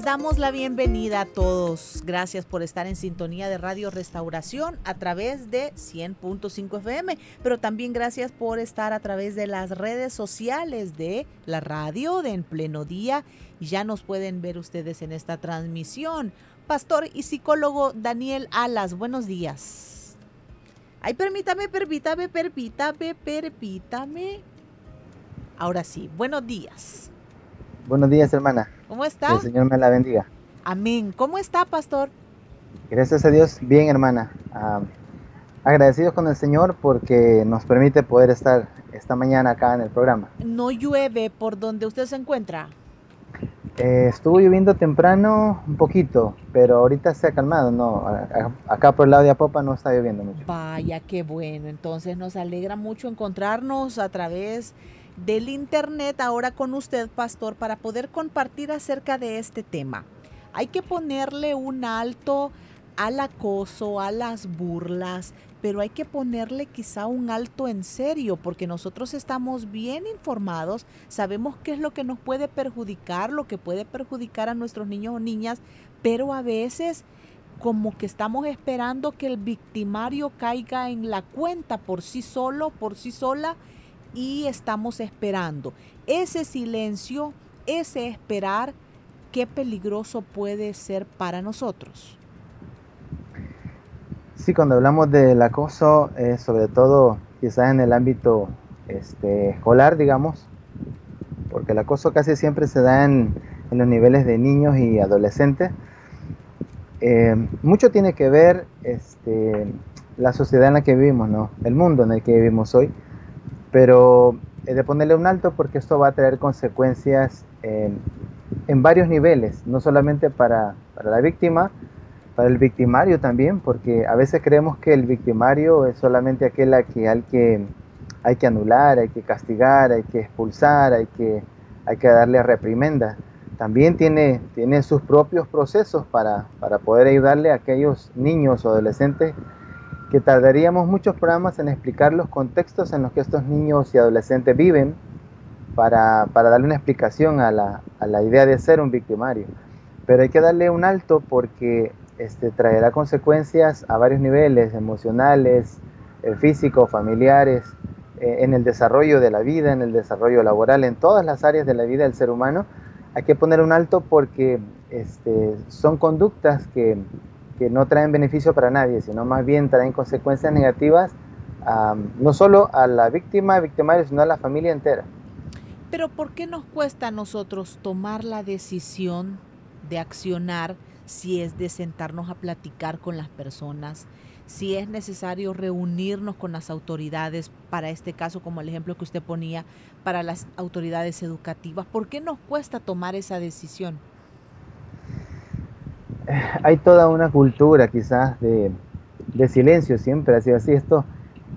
Les damos la bienvenida a todos. Gracias por estar en sintonía de Radio Restauración a través de 100.5 FM, pero también gracias por estar a través de las redes sociales de la radio de En Pleno Día. Ya nos pueden ver ustedes en esta transmisión. Pastor y psicólogo Daniel Alas, buenos días. Ay, permítame, permítame, permítame, permítame. Ahora sí, buenos días. Buenos días, hermana. ¿Cómo está? Que el Señor me la bendiga. Amén. ¿Cómo está, pastor? Gracias a Dios, bien, hermana. Uh, agradecidos con el Señor porque nos permite poder estar esta mañana acá en el programa. ¿No llueve por donde usted se encuentra? Eh, estuvo lloviendo temprano un poquito, pero ahorita se ha calmado. No, acá por el lado de Apopa no está lloviendo mucho. Vaya, qué bueno. Entonces nos alegra mucho encontrarnos a través del Internet ahora con usted, pastor, para poder compartir acerca de este tema. Hay que ponerle un alto al acoso, a las burlas, pero hay que ponerle quizá un alto en serio, porque nosotros estamos bien informados, sabemos qué es lo que nos puede perjudicar, lo que puede perjudicar a nuestros niños o niñas, pero a veces como que estamos esperando que el victimario caiga en la cuenta por sí solo, por sí sola, y estamos esperando. Ese silencio, ese esperar, qué peligroso puede ser para nosotros. Sí, cuando hablamos del acoso, sobre todo quizás en el ámbito este, escolar, digamos, porque el acoso casi siempre se da en, los niveles de niños y adolescentes. Eh, mucho tiene que ver este, la sociedad en la que vivimos, ¿no? el mundo en el que vivimos hoy pero he de ponerle un alto porque esto va a traer consecuencias en varios niveles, no solamente para, para, la víctima, para el victimario también, porque a veces creemos que el victimario es solamente aquel a que hay que, hay que anular, hay que castigar, hay que expulsar, hay que, hay que darle reprimenda. También tiene, tiene sus propios procesos para, para poder ayudarle a aquellos niños o adolescentes que tardaríamos muchos programas en explicar los contextos en los que estos niños y adolescentes viven para, darle una explicación a la, idea de ser un victimario. Pero hay que darle un alto porque este, traerá consecuencias a varios niveles, emocionales, eh, físicos, familiares, eh, en el desarrollo de la vida, en el desarrollo laboral, en todas las áreas de la vida del ser humano. Hay que poner un alto porque este, son conductas que que no traen beneficio para nadie, sino más bien traen consecuencias negativas no solo a la víctima, victimario, sino a la familia entera. Pero ¿por qué nos cuesta a nosotros tomar la decisión de accionar si es de sentarnos a platicar con las personas, si es necesario reunirnos con las autoridades, para este caso, como el ejemplo que usted ponía, para las autoridades educativas? ¿Por qué nos cuesta tomar esa decisión? hay toda una cultura quizás de, silencio siempre, así así. Esto,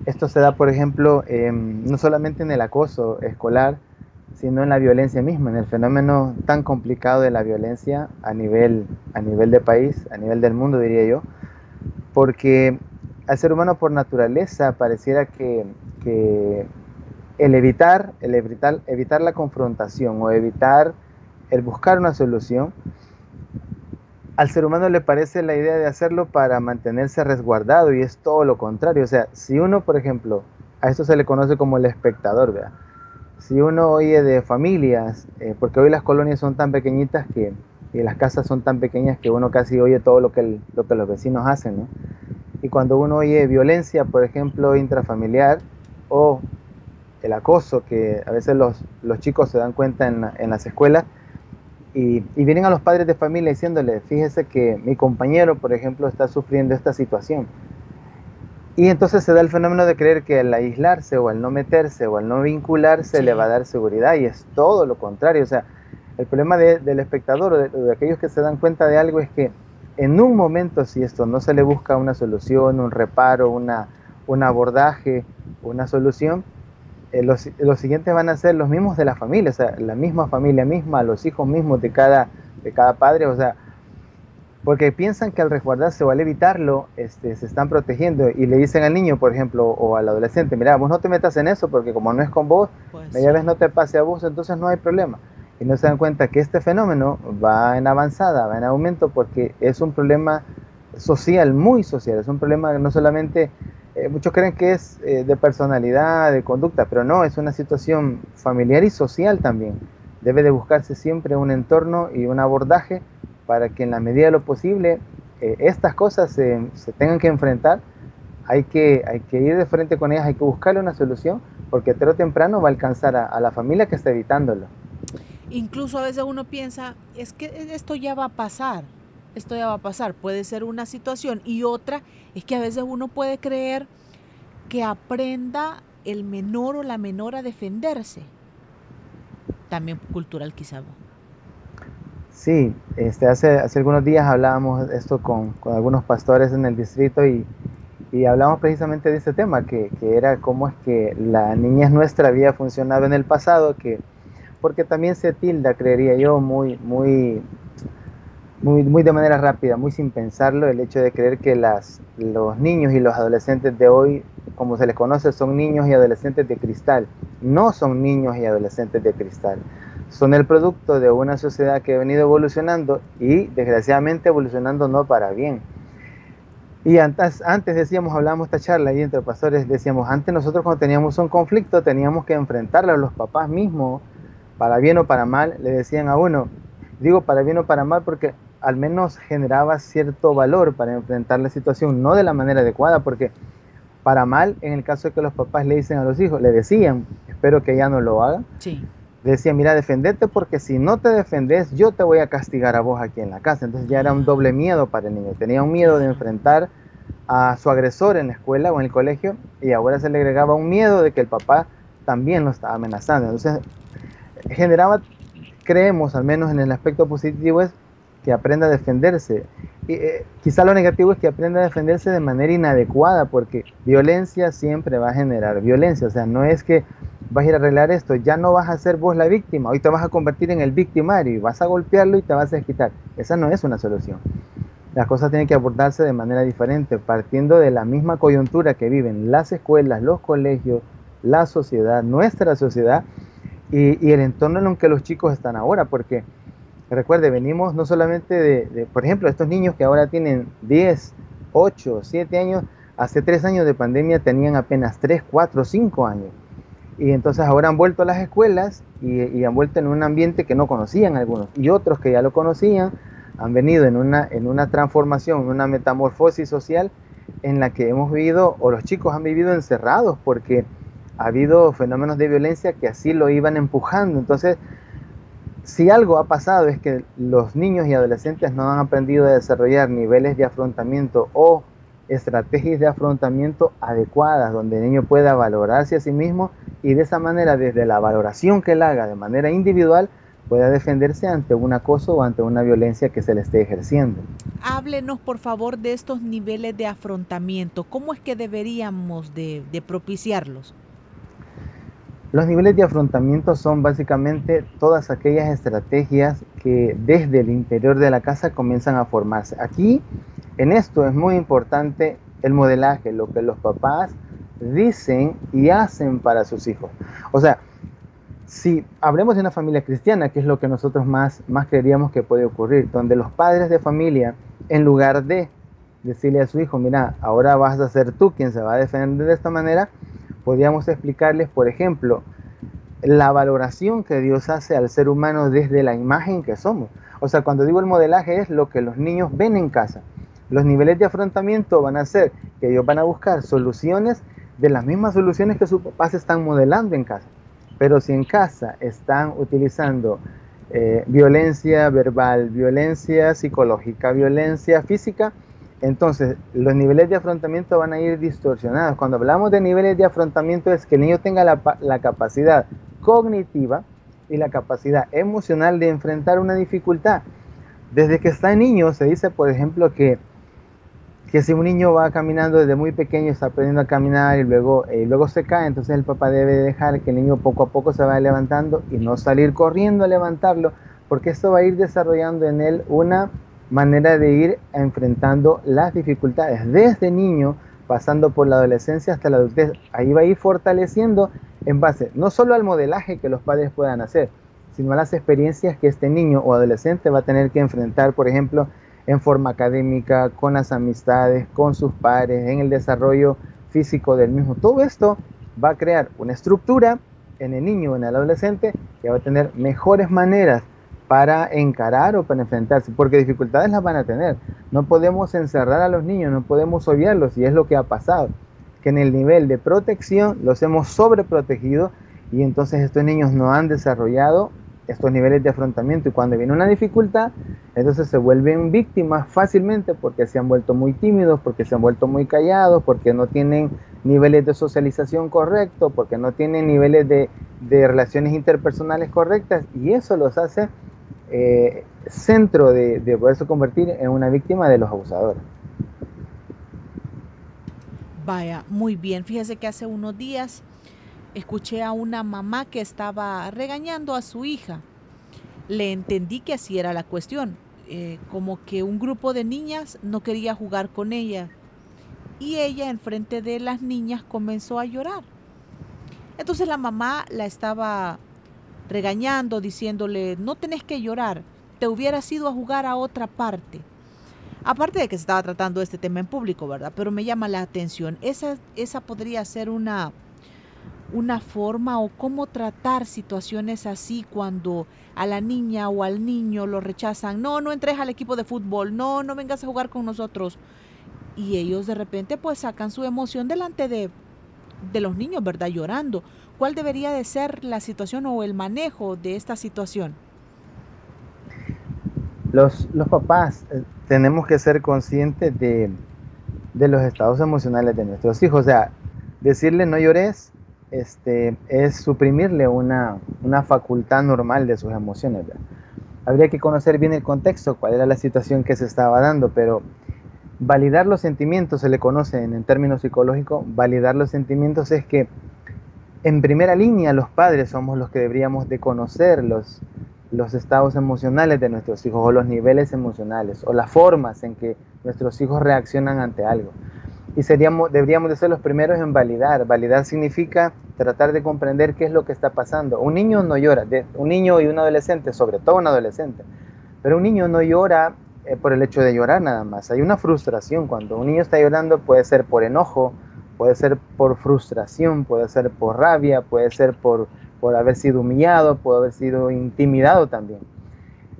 esto se da, por ejemplo, no solamente en el acoso escolar, sino en la violencia misma, en el fenómeno tan complicado de la violencia a nivel, a nivel de país, a nivel del mundo, diría yo, porque al ser humano por naturaleza pareciera que, el evitar, el evitar, evitar la confrontación o evitar el buscar una solución, al ser humano le parece la idea de hacerlo para mantenerse resguardado y es todo lo contrario. O sea, si uno, por ejemplo, a esto se le conoce como el espectador, ¿verdad? Si uno oye de familias, eh, porque hoy las colonias son tan pequeñitas que, y las casas son tan pequeñas que uno casi oye todo lo que, lo que los vecinos hacen, ¿no? Y cuando uno oye violencia, por ejemplo, intrafamiliar o el acoso, que a veces los, los chicos se dan cuenta en, en las escuelas, y, vienen a los padres de familia diciéndole, fíjese que mi compañero, por ejemplo, está sufriendo esta situación. Y entonces se da el fenómeno de creer que al aislarse o al no meterse o al no vincularse le va a dar seguridad y es todo lo contrario. O sea, el problema del espectador o de, aquellos que se dan cuenta de algo es que en un momento si esto no se le busca una solución, un reparo, una, un abordaje, una solución, eh, los, los, siguientes van a ser los mismos de la familia, o sea, la misma familia misma, los hijos mismos de cada, de cada padre, o sea, porque piensan que al resguardarse o al evitarlo este, se están protegiendo y le dicen al niño, por ejemplo, o al adolescente, mira, vos no te metas en eso porque como no es con vos, pues media vez no te pase a vos, entonces no hay problema. Y no se dan cuenta que este fenómeno va en avanzada, va en aumento porque es un problema social, muy social, es un problema no solamente, eh, muchos creen que es eh, de personalidad, de conducta, pero no, es una situación familiar y social también. Debe de buscarse siempre un entorno y un abordaje para que en la medida de lo posible eh, estas cosas se, tengan que enfrentar, hay que, hay que ir de frente con ellas, hay que buscarle una solución, porque tarde o temprano va a alcanzar a, la familia que está evitándolo. Incluso a veces uno piensa, es que esto ya va a pasar, esto ya va a pasar, puede ser una situación y otra es que a veces uno puede creer que aprenda el menor o la menor a defenderse. También cultural quizá. Sí, este, hace, hace algunos días hablábamos esto con, con algunos pastores en el distrito y, y hablamos precisamente de este tema, que, que, era cómo es que la niñez nuestra había funcionado en el pasado, que porque también se tilda, creería yo, muy, muy, muy, muy de manera rápida, muy sin pensarlo, el hecho de creer que las, los niños y los adolescentes de hoy, como se les conoce, son niños y adolescentes de cristal. No son niños y adolescentes de cristal son el producto de una sociedad que ha venido evolucionando y desgraciadamente evolucionando no para bien. Y antes, antes decíamos, hablábamos esta charla ahí entre pastores, decíamos, antes nosotros cuando teníamos un conflicto teníamos que enfrentarlo a los papás mismos, para bien o para mal, le decían a uno, digo para bien o para mal porque al menos generaba cierto valor para enfrentar la situación, no de la manera adecuada, porque para mal, en el caso de que los papás le dicen a los hijos, le decían, espero que ya no lo haga, sí decía, mira, defendete porque si no te defendes, yo te voy a castigar a vos aquí en la casa. Entonces ya era un doble miedo para el niño. Tenía un miedo de enfrentar a su agresor en la escuela o en el colegio y ahora se le agregaba un miedo de que el papá también lo estaba amenazando. Entonces generaba, creemos, al menos en el aspecto positivo, es que aprenda a defenderse. Y, eh, quizá lo negativo es que aprenda a defenderse de manera inadecuada, porque violencia siempre va a generar violencia. O sea, no es que vas a ir a arreglar esto, ya no vas a ser vos la víctima, hoy te vas a convertir en el victimario y vas a golpearlo y te vas a desquitar. Esa no es una solución. Las cosas tienen que abordarse de manera diferente, partiendo de la misma coyuntura que viven las escuelas, los colegios, la sociedad, nuestra sociedad y, el entorno en el que los chicos están ahora, porque recuerde, venimos no solamente de, por ejemplo, estos niños que ahora tienen 10, 8, 7 años, hace 3 años de pandemia tenían apenas 3, 4, 5 años y entonces ahora han vuelto a las escuelas y, han vuelto en un ambiente que no conocían algunos. Y otros que ya lo conocían han venido en una, en una transformación, en una metamorfosis social en la que hemos vivido, o los chicos han vivido encerrados, porque ha habido fenómenos de violencia que así lo iban empujando. Entonces, si algo ha pasado es que los niños y adolescentes no han aprendido a desarrollar niveles de afrontamiento o estrategias de afrontamiento adecuadas, donde el niño pueda valorarse a sí mismo y de esa manera, desde la valoración que él haga de manera individual, pueda defenderse ante un acoso o ante una violencia que se le esté ejerciendo. Háblenos, por favor, de estos niveles de afrontamiento. ¿Cómo es que deberíamos de, de propiciarlos? Los niveles de afrontamiento son básicamente todas aquellas estrategias que desde el interior de la casa comienzan a formarse. Aquí en esto es muy importante el modelaje, lo que los papás dicen y hacen para sus hijos. O sea, si hablemos de una familia cristiana, que es lo que nosotros más, más creeríamos que puede ocurrir, donde los padres de familia, en lugar de decirle a su hijo, mira, ahora vas a ser tú quien se va a defender de esta manera, podríamos explicarles, por ejemplo, la valoración que Dios hace al ser humano desde la imagen que somos. O sea, cuando digo el modelaje es lo que los niños ven en casa. Los niveles de afrontamiento van a ser que ellos van a buscar soluciones de las mismas soluciones que sus papás están modelando en casa. Pero si en casa están utilizando eh, violencia verbal, violencia psicológica, violencia física, Entonces, los niveles de afrontamiento van a ir distorsionados. Cuando hablamos de niveles de afrontamiento es que el niño tenga la, capacidad cognitiva y la capacidad emocional de enfrentar una dificultad. Desde que está niño se dice, por ejemplo, que, que si un niño va caminando desde muy pequeño, está aprendiendo a caminar y luego, eh, luego se cae, entonces el papá debe dejar que el niño poco a poco se vaya levantando y no salir corriendo a levantarlo, porque esto va a ir desarrollando en él una manera de ir enfrentando las dificultades desde niño, pasando por la adolescencia hasta la adultez. Ahí va a ir fortaleciendo en base no solo al modelaje que los padres puedan hacer, sino a las experiencias que este niño o adolescente va a tener que enfrentar, por ejemplo, en forma académica, con las amistades, con sus padres, en el desarrollo físico del mismo. Todo esto va a crear una estructura en el niño o en el adolescente que va a tener mejores maneras para encarar o para enfrentarse, porque dificultades las van a tener. No podemos encerrar a los niños, no podemos obviarlos, y es lo que ha pasado, que en el nivel de protección los hemos sobreprotegido y entonces estos niños no han desarrollado estos niveles de afrontamiento y cuando viene una dificultad, entonces se vuelven víctimas fácilmente porque se han vuelto muy tímidos, porque se han vuelto muy callados, porque no tienen niveles de socialización correctos, porque no tienen niveles de, de relaciones interpersonales correctas y eso los hace eh, centro de, de poderse convertir en una víctima de los abusadores. Vaya, muy bien. Fíjese que hace unos días escuché a una mamá que estaba regañando a su hija. Le entendí que así era la cuestión, eh, como que un grupo de niñas no quería jugar con ella y ella enfrente de las niñas comenzó a llorar. Entonces la mamá la estaba regañando, diciéndole, no tenés que llorar, te hubieras ido a jugar a otra parte. Aparte de que se estaba tratando este tema en público, ¿verdad? Pero me llama la atención. Esa, esa podría ser una, una forma o cómo tratar situaciones así cuando a la niña o al niño lo rechazan. No, no entres al equipo de fútbol. No, no vengas a jugar con nosotros. Y ellos de repente pues sacan su emoción delante de, de los niños, ¿verdad? Llorando. ¿Cuál debería de ser la situación o el manejo de esta situación? Los, los papás eh, tenemos que ser conscientes de, de, los estados emocionales de nuestros hijos. O sea, decirle no llores este, es suprimirle una, una facultad normal de sus emociones. Habría que conocer bien el contexto, cuál era la situación que se estaba dando, pero validar los sentimientos se le conoce en términos psicológicos. Validar los sentimientos es que en primera línea los padres somos los que deberíamos de conocer los, estados emocionales de nuestros hijos o los niveles emocionales o las formas en que nuestros hijos reaccionan ante algo. Y seríamos, deberíamos de ser los primeros en validar. Validar significa tratar de comprender qué es lo que está pasando. Un niño no llora, un niño y un adolescente, sobre todo un adolescente, pero un niño no llora eh, por el hecho de llorar nada más. Hay una frustración. Cuando un niño está llorando puede ser por enojo, Puede ser por frustración, puede ser por rabia, puede ser por, por haber sido humillado, puede haber sido intimidado también.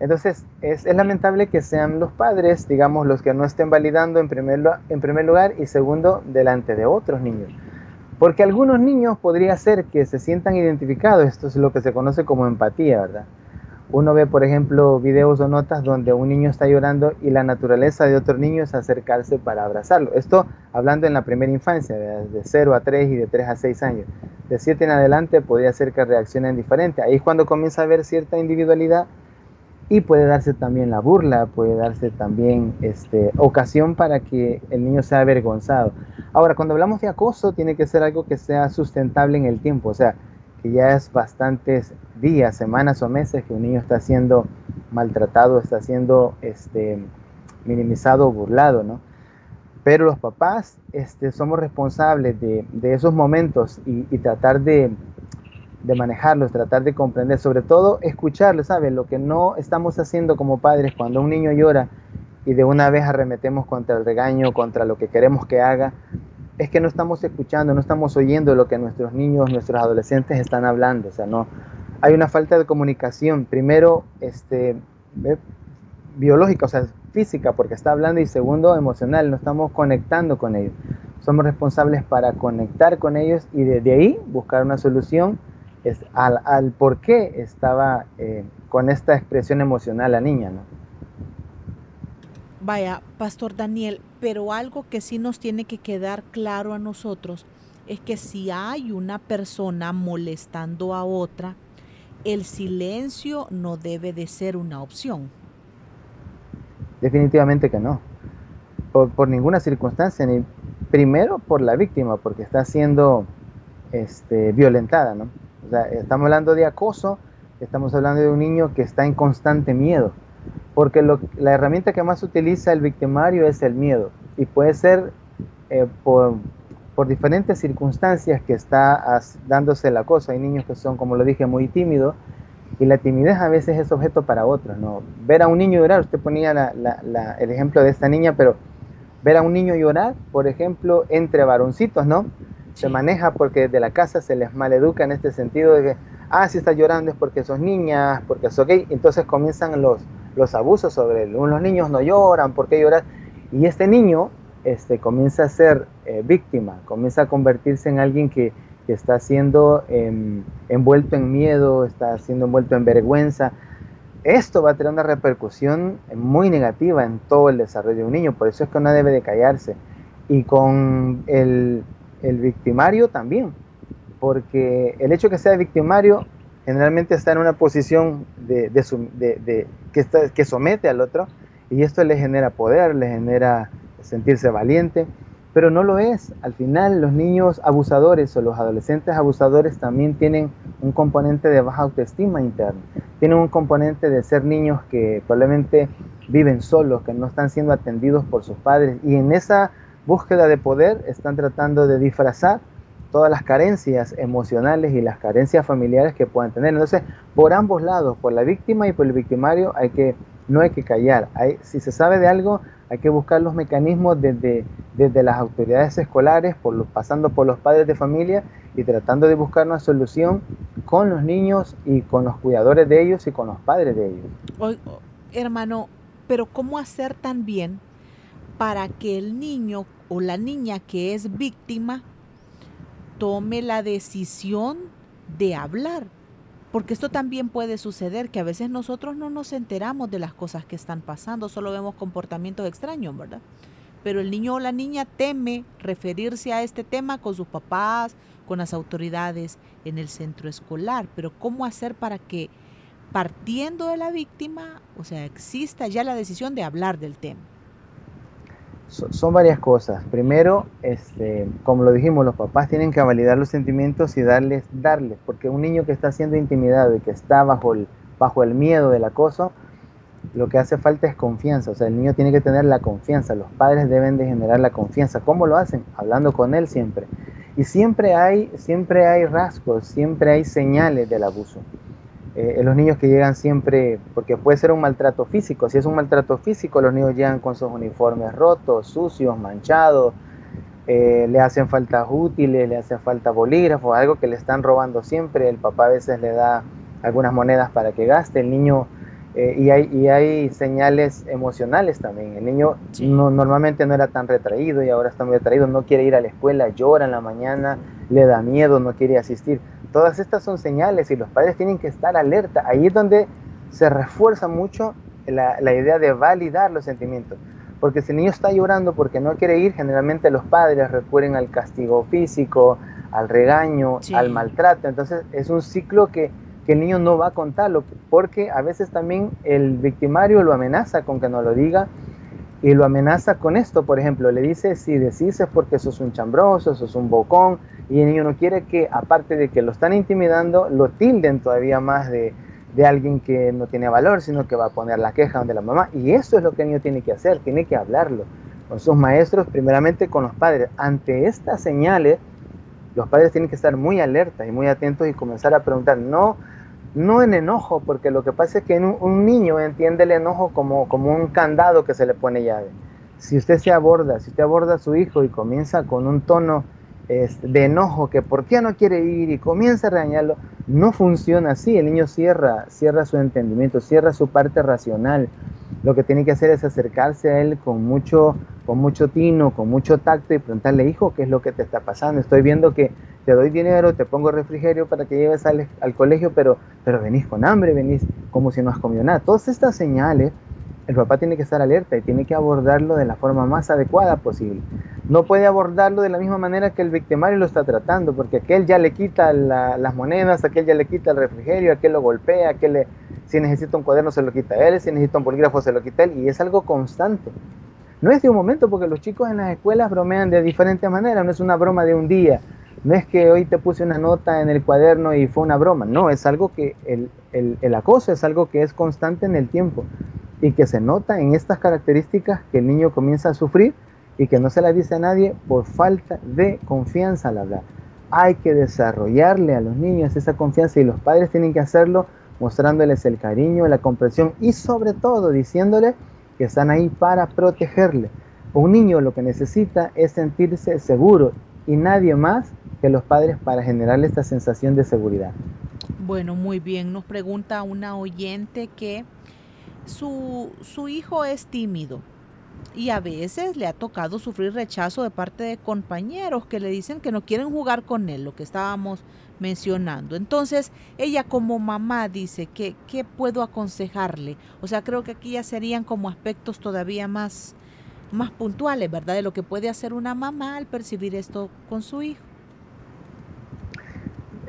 Entonces, es, es, lamentable que sean los padres, digamos, los que no estén validando en primer, en primer lugar y segundo, delante de otros niños. Porque algunos niños podría ser que se sientan identificados, esto es lo que se conoce como empatía, ¿verdad? Uno ve, por ejemplo, videos o notas donde un niño está llorando y la naturaleza de otro niño es acercarse para abrazarlo. Esto hablando en la primera infancia, de 0 a 3 y de 3 a 6 años. De 7 en adelante podría ser que reaccionen diferente. Ahí es cuando comienza a haber cierta individualidad y puede darse también la burla, puede darse también este, ocasión para que el niño sea avergonzado. Ahora, cuando hablamos de acoso, tiene que ser algo que sea sustentable en el tiempo. O sea, que ya es bastantes días, semanas o meses que un niño está siendo maltratado, está siendo este, minimizado o burlado, ¿no? Pero los papás este, somos responsables de, esos momentos y, tratar de, de, manejarlos, tratar de comprender, sobre todo escucharlos, ¿sabes? Lo que no estamos haciendo como padres cuando un niño llora y de una vez arremetemos contra el regaño, contra lo que queremos que haga, es que no estamos escuchando, no estamos oyendo lo que nuestros niños, nuestros adolescentes están hablando. O sea, no, hay una falta de comunicación, primero, este, biológica, o sea, física, porque está hablando, y segundo, emocional, no estamos conectando con ellos. Somos responsables para conectar con ellos y desde ahí buscar una solución al, al, por qué estaba eh, con esta expresión emocional la niña, ¿no? Vaya, Pastor Daniel, pero algo que sí nos tiene que quedar claro a nosotros es que si hay una persona molestando a otra, el silencio no debe de ser una opción. Definitivamente que no. Por, ninguna circunstancia, ni primero por la víctima, porque está siendo este, violentada, ¿no? O sea, estamos hablando de acoso, estamos hablando de un niño que está en constante miedo, porque la herramienta que más utiliza el victimario es el miedo, y puede ser eh, por, por diferentes circunstancias que está dándose el acoso. Hay niños que son, como lo dije, muy tímidos y la timidez a veces es objeto para otros. ¿no? Ver a un niño llorar, usted ponía el ejemplo de esta niña, pero ver a un niño llorar, por ejemplo, entre varoncitos, ¿no? Se maneja porque de la casa se les maleduca en este sentido de que, ah, si estás llorando es porque sos niña, porque sos gay. Entonces comienzan los, los abusos sobre. Los niños no lloran, ¿por qué lloras? Y este niño este, comienza a ser eh, víctima, comienza a convertirse en alguien que, está siendo em, envuelto en miedo, está siendo envuelto en vergüenza. Esto va a tener una repercusión muy negativa en todo el desarrollo de un niño, por eso es que uno debe de callarse. Y con el, victimario también, porque el hecho que sea victimario generalmente está en una posición de, que, somete al otro y esto le genera poder, le genera sentirse valiente, pero no lo es. Al final los niños abusadores o los adolescentes abusadores también tienen un componente de baja autoestima interna, tienen un componente de ser niños que probablemente viven solos, que no están siendo atendidos por sus padres y en esa búsqueda de poder están tratando de disfrazar todas las carencias emocionales y las carencias familiares que puedan tener. Entonces, por ambos lados, por la víctima y por el victimario, hay que, no hay que callar. Hay, si se sabe de algo, hay que buscar los mecanismos desde, desde las autoridades escolares, por los, pasando por los padres de familia y tratando de buscar una solución con los niños y con los cuidadores de ellos y con los padres de ellos. hermano, pero ¿cómo hacer también para que el niño o la niña que es víctima tome la decisión de hablar? Porque esto también puede suceder, que a veces nosotros no nos enteramos de las cosas que están pasando, solo vemos comportamientos extraños, ¿verdad? Pero el niño o la niña teme referirse a este tema con sus papás, con las autoridades en el centro escolar. Pero ¿cómo hacer para que partiendo de la víctima, o sea, exista ya la decisión de hablar del tema? Son varias cosas. Primero, este, como lo dijimos, los papás tienen que validar los sentimientos y darles, darles, porque un niño que está siendo intimidado y que está bajo el, bajo el miedo del acoso, lo que hace falta es confianza. O sea, el niño tiene que tener la confianza. Los padres deben de generar la confianza. ¿Cómo lo hacen? Hablando con él siempre. Y siempre hay, siempre hay rasgos, siempre hay señales del abuso eh, los niños que llegan siempre, porque puede ser un maltrato físico, si es un maltrato físico, los niños llegan con sus uniformes rotos, sucios, manchados, eh, le hacen falta útiles, le hacen falta bolígrafos, algo que le están robando siempre, el papá a veces le da algunas monedas para que gaste, el niño, eh, y, hay, y hay señales emocionales también, el niño no, normalmente no era tan retraído y ahora está muy retraído, no quiere ir a la escuela, llora en la mañana, le da miedo, no quiere asistir. Todas estas son señales y los padres tienen que estar alerta. Ahí es donde se refuerza mucho la, idea de validar los sentimientos. Porque si el niño está llorando porque no quiere ir, generalmente los padres recurren al castigo físico, al regaño, al maltrato. Entonces es un ciclo que, que, el niño no va a contarlo, porque a veces también el victimario lo amenaza con que no lo diga y lo amenaza con esto, por ejemplo, le dice, si decís es porque sos un chambroso, sos un bocón, y el niño no quiere que, aparte de que lo están intimidando, lo tilden todavía más de, de alguien que no tiene valor, sino que va a poner la queja donde la mamá. Y eso es lo que el niño tiene que hacer, tiene que hablarlo con sus maestros, primeramente con los padres. Ante estas señales, los padres tienen que estar muy alertas y muy atentos y comenzar a preguntar, no, no en enojo, porque lo que pasa es que un, niño entiende el enojo como, como un candado que se le pone llave. Si usted se aborda, si usted aborda a su hijo y comienza con un tono de enojo, que por qué no quiere ir y comienza a regañarlo, no funciona así. El niño cierra, cierra su entendimiento, cierra su parte racional. Lo que tiene que hacer es acercarse a él con mucho, con mucho tino, con mucho tacto y preguntarle, hijo, ¿qué es lo que te está pasando? Estoy viendo que te doy dinero, te pongo refrigerio para que lleves al, al colegio, pero, pero venís con hambre, venís como si no has comido nada. Todas estas señales el papá tiene que estar alerta y tiene que abordarlo de la forma más adecuada posible. No puede abordarlo de la misma manera que el victimario lo está tratando, porque aquel ya le quita las monedas, aquel ya le quita el refrigerio, aquel lo golpea, aquel le, si necesita un cuaderno se lo quita él, si necesita un bolígrafo se lo quita él, y es algo constante. No es de un momento, porque los chicos en las escuelas bromean de diferentes maneras, no es una broma de un día, no es que hoy te puse una nota en el cuaderno y fue una broma, no, es algo que el, el acoso es algo que es constante en el tiempo y que se nota en estas características que el niño comienza a sufrir y que no se la dice a nadie por falta de confianza al hablar. Hay que desarrollarle a los niños esa confianza y los padres tienen que hacerlo mostrándoles el cariño, la comprensión y sobre todo diciéndole que están ahí para protegerle. Un niño lo que necesita es sentirse seguro y nadie más que los padres para generarle esta sensación de seguridad. Bueno, muy bien. Nos pregunta una oyente que su, su hijo es tímido y a veces le ha tocado sufrir rechazo de parte de compañeros que le dicen que no quieren jugar con él, lo que estábamos mencionando. Entonces, ella como mamá dice que qué puedo aconsejarle. O sea, creo que aquí ya serían como aspectos todavía más más puntuales, ¿verdad? De lo que puede hacer una mamá al percibir esto con su hijo.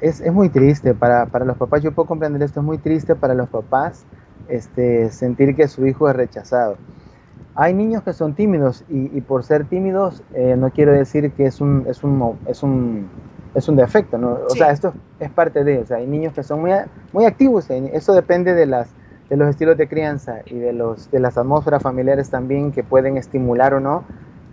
Es, es muy triste para, para los papás, yo puedo comprender esto, es muy triste para los papás este, sentir que su hijo es rechazado. Hay niños que son tímidos y, por ser tímidos eh, no quiero decir que es un, es un, es un, es un defecto, ¿no? o sea, esto es parte de, o sea, hay niños que son muy, muy activos, eso depende de, las, de los estilos de crianza y de, los, de las atmósferas familiares también que pueden estimular o no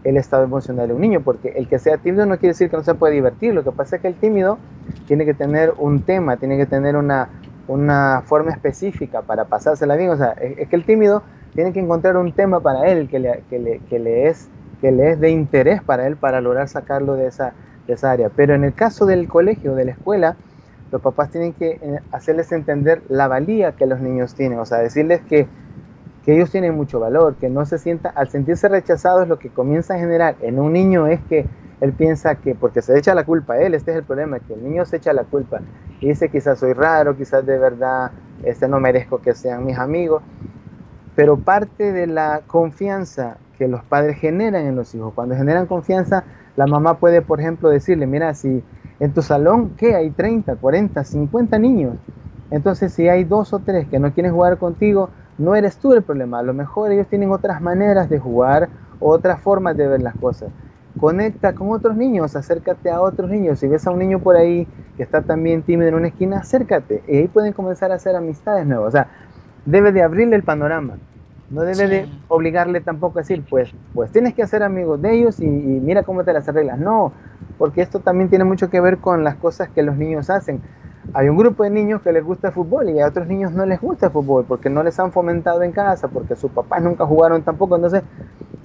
el estado emocional de un niño, porque el que sea tímido no quiere decir que no se puede divertir, lo que pasa es que el tímido tiene que tener un tema, tiene que tener una, una forma específica para pasársela bien. O sea, es, que el tímido tiene que encontrar un tema para él que le, que le, que le, es, que le es de interés para él para lograr sacarlo de esa, de esa área. Pero en el caso del colegio, de la escuela, los papás tienen que eh, hacerles entender la valía que los niños tienen. O sea, decirles que, que ellos tienen mucho valor, que no se sienta, al sentirse rechazados, lo que comienza a generar en un niño es que él piensa que porque se echa la culpa a él, este es el problema, que el niño se echa la culpa y dice quizás soy raro, quizás de verdad este, no merezco que sean mis amigos, pero parte de la confianza que los padres generan en los hijos, cuando generan confianza, la mamá puede, por ejemplo, decirle, mira, si en tu salón, ¿qué? Hay 30, 40, 50 niños. Entonces, si hay dos o tres que no quieren jugar contigo, no eres tú el problema. A lo mejor ellos tienen otras maneras de jugar, otras formas de ver las cosas conecta con otros niños, acércate a otros niños. Si ves a un niño por ahí que está también tímido en una esquina, acércate. Y ahí pueden comenzar a hacer amistades nuevas. O sea, debe de abrirle el panorama. No debe de obligarle tampoco a decir, pues, pues tienes que hacer amigos de ellos y, mira cómo te las arreglas. No, porque esto también tiene mucho que ver con las cosas que los niños hacen. Hay un grupo de niños que les gusta el fútbol y a otros niños no les gusta el fútbol porque no les han fomentado en casa, porque sus papás nunca jugaron tampoco. Entonces,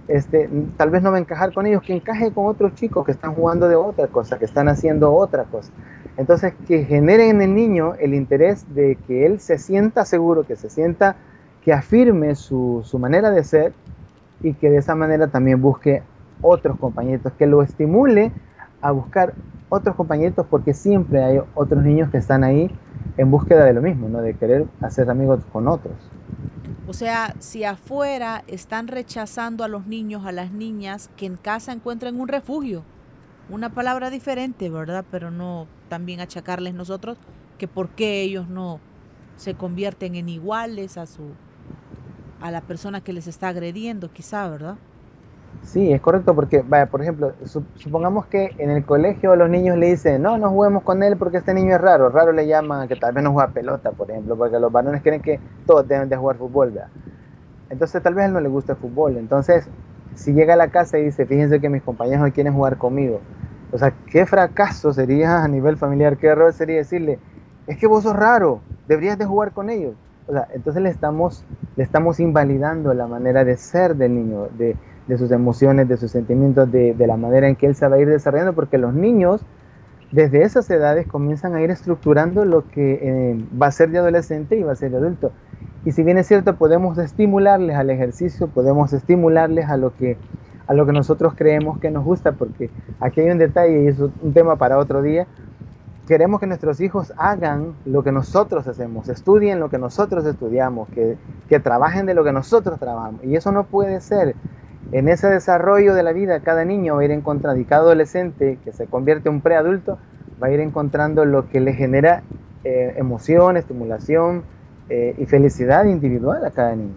este, tal vez no va a encajar con ellos, que encaje con otros chicos que están jugando de otra cosa, que están haciendo otra cosa. Entonces, que genere en el niño el interés de que él se sienta seguro, que se sienta, que afirme su, su manera de ser y que de esa manera también busque otros compañeros, que lo estimule a buscar otros compañeros porque siempre hay otros niños que están ahí en búsqueda de lo mismo, ¿no? de querer hacer amigos con otros. O sea, si afuera están rechazando a los niños, a las niñas, que en casa encuentren un refugio. Una palabra diferente, ¿verdad? Pero no también achacarles nosotros que por qué ellos no se convierten en iguales a su a la persona que les está agrediendo, quizá, ¿verdad? Sí, es correcto porque, vaya, por ejemplo, supongamos que en el colegio los niños le dicen, no, no juguemos con él porque este niño es raro. Raro le llaman que tal vez no juega pelota, por ejemplo, porque los varones creen que todos deben de jugar fútbol, ¿verdad? Entonces tal vez a él no le gusta el fútbol. Entonces, si llega a la casa y dice, fíjense que mis compañeros no quieren jugar conmigo. O sea, qué fracaso sería a nivel familiar, qué error sería decirle, es que vos sos raro, deberías de jugar con ellos. O sea, entonces le estamos, le estamos invalidando la manera de ser del niño, de, de sus emociones, de sus sentimientos, de, la manera en que él se va a ir desarrollando, porque los niños desde esas edades comienzan a ir estructurando lo que eh, va a ser de adolescente y va a ser de adulto. Y si bien es cierto, podemos estimularles al ejercicio, podemos estimularles a lo que a lo que nosotros creemos que nos gusta, porque aquí hay un detalle y es un tema para otro día. queremos que nuestros hijos hagan lo que nosotros hacemos, estudien lo que nosotros estudiamos, que, que trabajen de lo que nosotros trabajamos. Y eso no puede ser. En ese desarrollo de la vida, cada niño va a ir encontrando, y cada adolescente que se convierte en un preadulto, va a ir encontrando lo que le genera eh, emoción, estimulación eh, y felicidad individual a cada niño.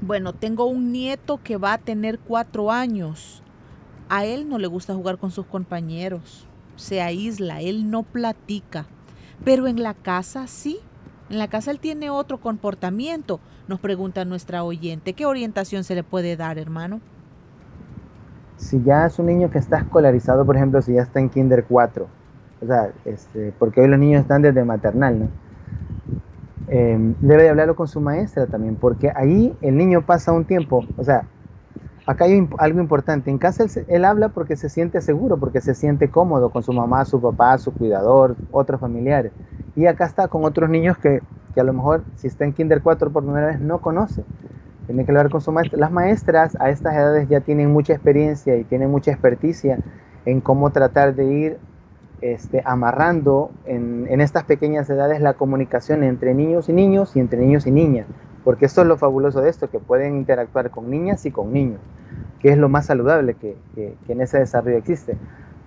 Bueno, tengo un nieto que va a tener cuatro años. A él no le gusta jugar con sus compañeros se aísla, él no platica. Pero en la casa sí. En la casa él tiene otro comportamiento. Nos pregunta nuestra oyente, ¿qué orientación se le puede dar, hermano? Si ya es un niño que está escolarizado, por ejemplo, si ya está en Kinder 4, o sea, este, porque hoy los niños están desde maternal, ¿no? Em, debe de hablarlo con su maestra también, porque ahí el niño pasa un tiempo, o sea, Acá hay algo importante. En casa él, habla porque se siente seguro, porque se siente cómodo con su mamá, su papá, su cuidador, otros familiares. Y acá está con otros niños que, a lo mejor, si está en Kinder 4 por primera vez, no conoce. Tiene que hablar con su maestra. Las maestras a estas edades ya tienen mucha experiencia y tienen mucha experticia en cómo tratar de ir este, amarrando en estas pequeñas edades la comunicación entre niños y niños y entre niños y niñas. Porque esto es lo fabuloso de esto, que pueden interactuar con niñas y con niños que es lo más saludable que, en ese desarrollo existe,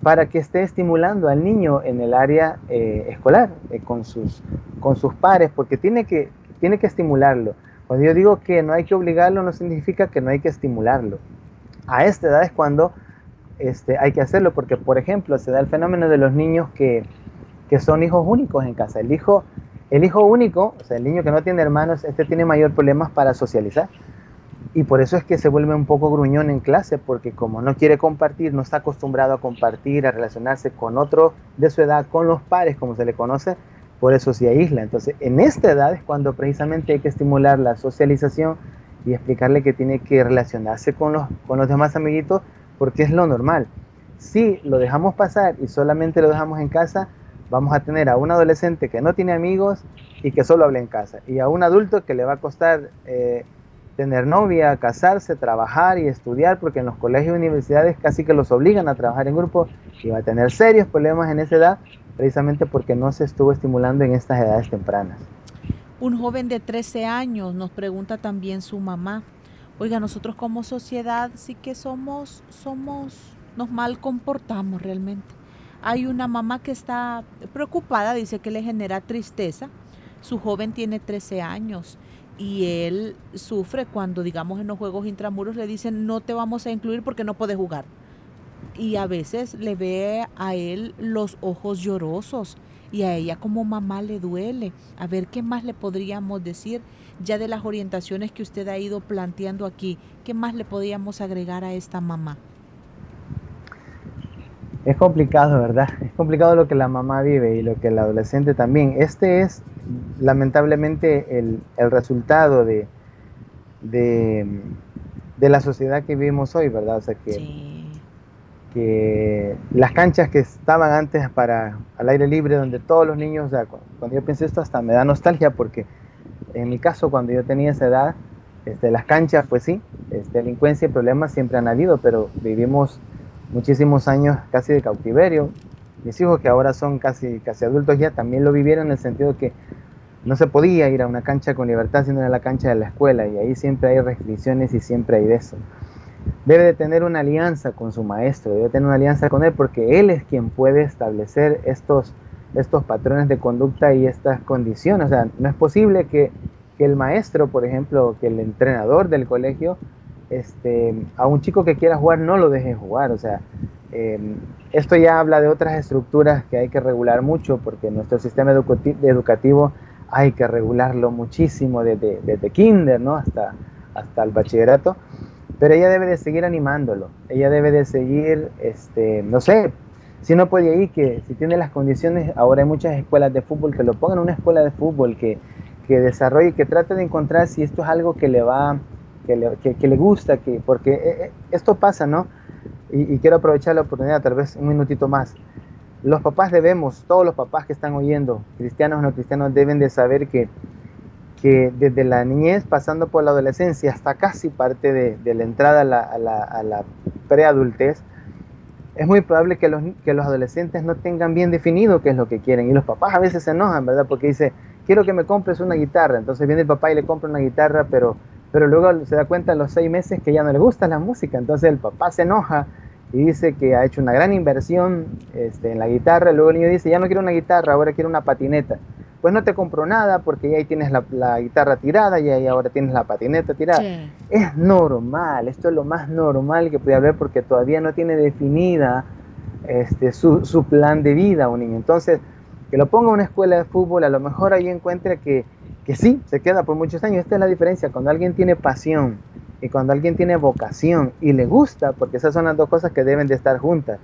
para que esté estimulando al niño en el área eh, escolar, eh, con, sus, con sus pares, porque tiene que, tiene que estimularlo. Cuando yo digo que no hay que obligarlo, no significa que no hay que estimularlo. A esta edad es cuando este, hay que hacerlo, porque por ejemplo se da el fenómeno de los niños que, que son hijos únicos en casa. El hijo, el hijo único, o sea, el niño que no tiene hermanos, este tiene mayor problemas para socializar y por eso es que se vuelve un poco gruñón en clase, porque como no quiere compartir, no está acostumbrado a compartir, a relacionarse con otro de su edad, con los pares, como se le conoce, por eso se aísla. Entonces, en esta edad es cuando precisamente hay que estimular la socialización y explicarle que tiene que relacionarse con los, con los demás amiguitos, porque es lo normal. Si lo dejamos pasar y solamente lo dejamos en casa, vamos a tener a un adolescente que no tiene amigos y que solo habla en casa, y a un adulto que le va a costar... Eh, tener novia, casarse, trabajar y estudiar, porque en los colegios y universidades casi que los obligan a trabajar en grupo y va a tener serios problemas en esa edad, precisamente porque no se estuvo estimulando en estas edades tempranas. Un joven de 13 años nos pregunta también su mamá, oiga, nosotros como sociedad sí que somos, somos, nos mal comportamos realmente. Hay una mamá que está preocupada, dice que le genera tristeza. Su joven tiene 13 años y él sufre cuando, digamos, en los juegos intramuros le dicen no te vamos a incluir porque no puedes jugar. Y a veces le ve a él los ojos llorosos y a ella como mamá le duele. A ver qué más le podríamos decir ya de las orientaciones que usted ha ido planteando aquí. ¿Qué más le podríamos agregar a esta mamá? Es complicado, ¿verdad? Es complicado lo que la mamá vive y lo que el adolescente también. Este es lamentablemente el, resultado de, de, la sociedad que vivimos hoy, ¿verdad? O sea que, que las canchas que estaban antes para al aire libre, donde todos los niños, o sea, cuando yo pienso esto hasta me da nostalgia porque en mi caso cuando yo tenía esa edad, este, las canchas, pues sí, este, delincuencia y problemas siempre han habido, pero vivimos muchísimos años casi de cautiverio. Mis hijos que ahora son casi, casi adultos ya también lo vivieron en el sentido que no se podía ir a una cancha con libertad sino en la cancha de la escuela y ahí siempre hay restricciones y siempre hay de eso. Debe de tener una alianza con su maestro, debe tener una alianza con él porque él es quien puede establecer estos, estos patrones de conducta y estas condiciones. O sea, no es posible que, que el maestro, por ejemplo, que el entrenador del colegio este, a un chico que quiera jugar no lo deje jugar. O sea, eh, esto ya habla de otras estructuras que hay que regular mucho porque nuestro sistema educativo hay que regularlo muchísimo desde, desde kinder ¿no? hasta, hasta el bachillerato. Pero ella debe de seguir animándolo. Ella debe de seguir, este, no sé, si no puede ir, que si tiene las condiciones, ahora hay muchas escuelas de fútbol que lo pongan en una escuela de fútbol, que, que desarrolle, que trate de encontrar si esto es algo que le va que le, que, le gusta, que, porque eh, eh, esto pasa, ¿no? Y, quiero aprovechar la oportunidad, tal vez un minutito más. Los papás debemos, todos los papás que están oyendo, cristianos o no cristianos, deben de saber que, que desde la niñez, pasando por la adolescencia, hasta casi parte de, de la entrada a la, a la, preadultez, es muy probable que los, que los adolescentes no tengan bien definido qué es lo que quieren. Y los papás a veces se enojan, ¿verdad? Porque dice, quiero que me compres una guitarra. Entonces viene el papá y le compra una guitarra, pero, pero luego se da cuenta a los seis meses que ya no le gusta la música. Entonces el papá se enoja y dice que ha hecho una gran inversión este, en la guitarra. Luego el niño dice, ya no quiero una guitarra, ahora quiero una patineta. Pues no te compro nada porque ya ahí tienes la, guitarra tirada y ahí ahora tienes la patineta tirada. Es normal, esto es lo más normal que puede haber porque todavía no tiene definida este, su, su plan de vida un niño. Entonces, que lo ponga a una escuela de fútbol, a lo mejor ahí encuentre que, que sí, se queda por muchos años. Esta es la diferencia, cuando alguien tiene pasión y cuando alguien tiene vocación y le gusta, porque esas son las dos cosas que deben de estar juntas,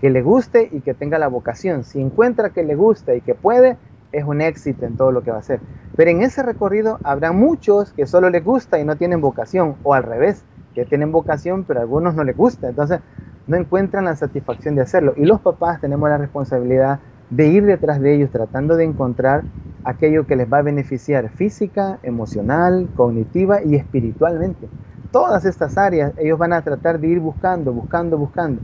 que le guste y que tenga la vocación. Si encuentra que le gusta y que puede, es un éxito en todo lo que va a hacer. Pero en ese recorrido habrá muchos que solo les gusta y no tienen vocación, o al revés, que tienen vocación pero a algunos no les gusta. Entonces no encuentran la satisfacción de hacerlo. Y los papás tenemos la responsabilidad de ir detrás de ellos tratando de encontrar aquello que les va a beneficiar física, emocional, cognitiva y espiritualmente. Todas estas áreas ellos van a tratar de ir buscando, buscando, buscando.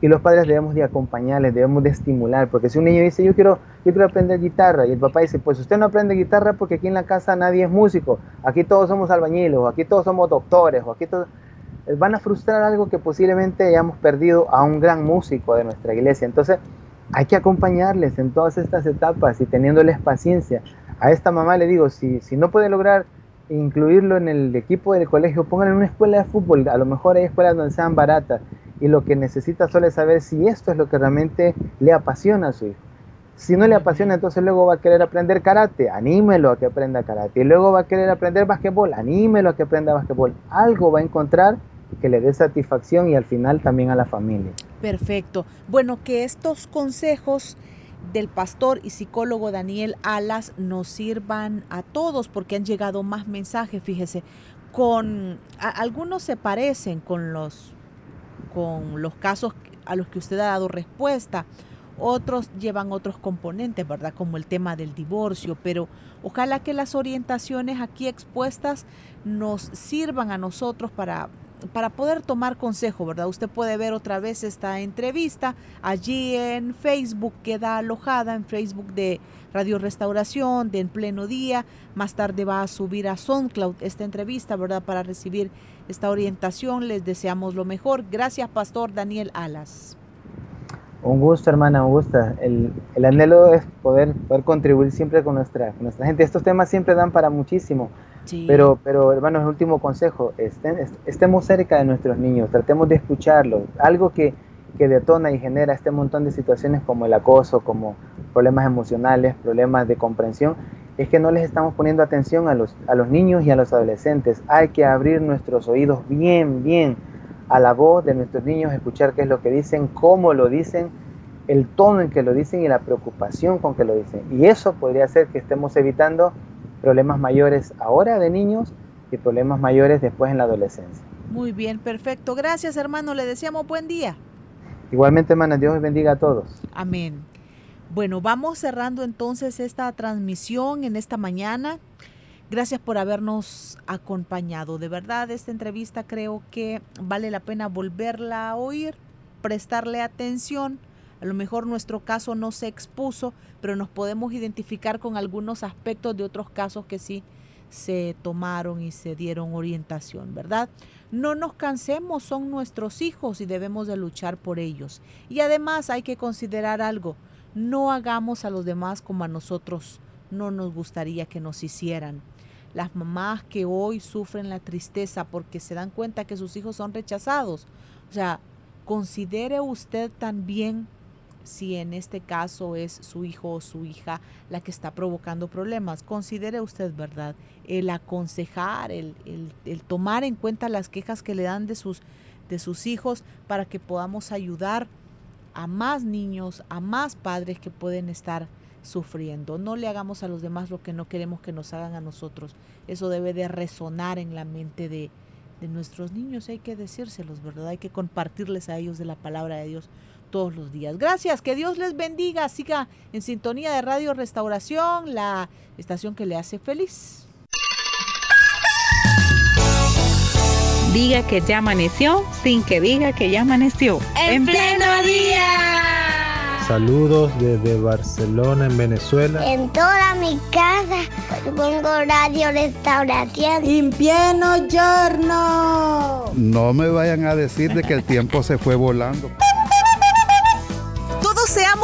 Y los padres debemos de acompañarles, debemos de estimular, porque si un niño dice, yo quiero, yo quiero aprender guitarra, y el papá dice, pues usted no aprende guitarra porque aquí en la casa nadie es músico, aquí todos somos albañiles, o aquí todos somos doctores, o aquí todos... Van a frustrar algo que posiblemente hayamos perdido a un gran músico de nuestra iglesia. Entonces, hay que acompañarles en todas estas etapas y teniéndoles paciencia. A esta mamá le digo, si, si no puede lograr incluirlo en el equipo del colegio, pónganlo en una escuela de fútbol. A lo mejor hay escuelas donde sean baratas y lo que necesita solo es saber si esto es lo que realmente le apasiona a su hijo. Si no le apasiona, entonces luego va a querer aprender karate, anímelo a que aprenda karate. Y luego va a querer aprender basquetbol, anímelo a que aprenda basquetbol. Algo va a encontrar que le dé satisfacción y al final también a la familia. Perfecto. Bueno, que estos consejos del pastor y psicólogo Daniel Alas nos sirvan a todos porque han llegado más mensajes, fíjese, con algunos se parecen con los con los casos a los que usted ha dado respuesta. Otros llevan otros componentes, ¿verdad? Como el tema del divorcio, pero ojalá que las orientaciones aquí expuestas nos sirvan a nosotros para para poder tomar consejo, ¿verdad? Usted puede ver otra vez esta entrevista allí en Facebook, queda alojada en Facebook de Radio Restauración, de En Pleno Día. Más tarde va a subir a SoundCloud esta entrevista, ¿verdad? Para recibir esta orientación. Les deseamos lo mejor. Gracias, Pastor Daniel Alas. Un gusto, hermana, un gusto. El, anhelo es poder, poder contribuir siempre con nuestra, con nuestra gente. Estos temas siempre dan para muchísimo. Pero, pero hermanos, el último consejo, estemos cerca de nuestros niños, tratemos de escucharlos. Algo que, que detona y genera este montón de situaciones como el acoso, como problemas emocionales, problemas de comprensión, es que no les estamos poniendo atención a los, a los niños y a los adolescentes. Hay que abrir nuestros oídos bien, bien a la voz de nuestros niños, escuchar qué es lo que dicen, cómo lo dicen, el tono en que lo dicen y la preocupación con que lo dicen. Y eso podría ser que estemos evitando problemas mayores ahora de niños y problemas mayores después en la adolescencia. Muy bien, perfecto. Gracias, hermano. Le deseamos buen día. Igualmente, hermana, Dios bendiga a todos. Amén. Bueno, vamos cerrando entonces esta transmisión en esta mañana. Gracias por habernos acompañado. De verdad, esta entrevista creo que vale la pena volverla a oír, prestarle atención a lo mejor nuestro caso no se expuso, pero nos podemos identificar con algunos aspectos de otros casos que sí se tomaron y se dieron orientación, ¿verdad? No nos cansemos, son nuestros hijos y debemos de luchar por ellos. Y además hay que considerar algo, no hagamos a los demás como a nosotros no nos gustaría que nos hicieran. Las mamás que hoy sufren la tristeza porque se dan cuenta que sus hijos son rechazados. O sea, considere usted también si en este caso es su hijo o su hija la que está provocando problemas. Considere usted, ¿verdad? El aconsejar, el, tomar en cuenta las quejas que le dan de sus, de sus hijos para que podamos ayudar a más niños, a más padres que pueden estar sufriendo. No le hagamos a los demás lo que no queremos que nos hagan a nosotros. Eso debe de resonar en la mente de, de nuestros niños. Hay que decírselos, ¿verdad? Hay que compartirles a ellos de la palabra de Dios todos los días. Gracias, que Dios les bendiga. Siga en sintonía de Radio Restauración, la estación que le hace feliz. Diga que ya amaneció sin que diga que ya amaneció. En pleno día. Saludos desde Barcelona, en Venezuela. En toda mi casa pongo radio restauración. In pieno giorno. No me vayan a decir de que el tiempo se fue volando.